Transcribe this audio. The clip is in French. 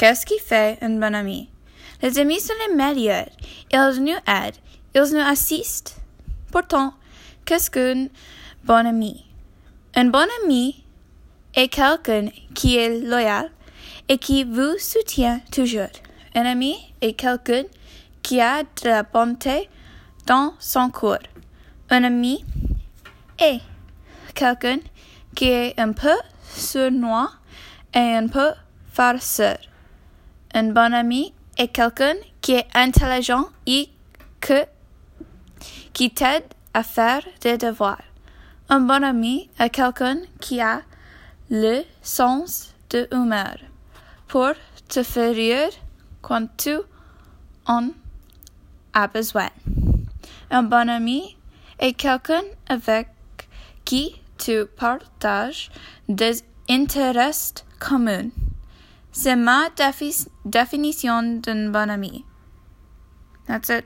Qu'est-ce qui fait un bon ami? Les amis sont les meilleurs. Ils nous aident. Ils nous assistent. Pourtant, qu'est-ce qu'un bon ami? Un bon ami est quelqu'un qui est loyal et qui vous soutient toujours. Un ami est quelqu'un qui a de la bonté dans son cœur. Un ami est quelqu'un qui est un peu sournois et un peu farceur. Un bon ami est quelqu'un qui est intelligent et que, qui t'aide à faire des devoirs. Un bon ami est quelqu'un qui a le sens de l'humeur pour te faire rire quand tu en as besoin. Un bon ami est quelqu'un avec qui tu partages des intérêts communs. C'est ma défi- définition d'un bon ami. That's it.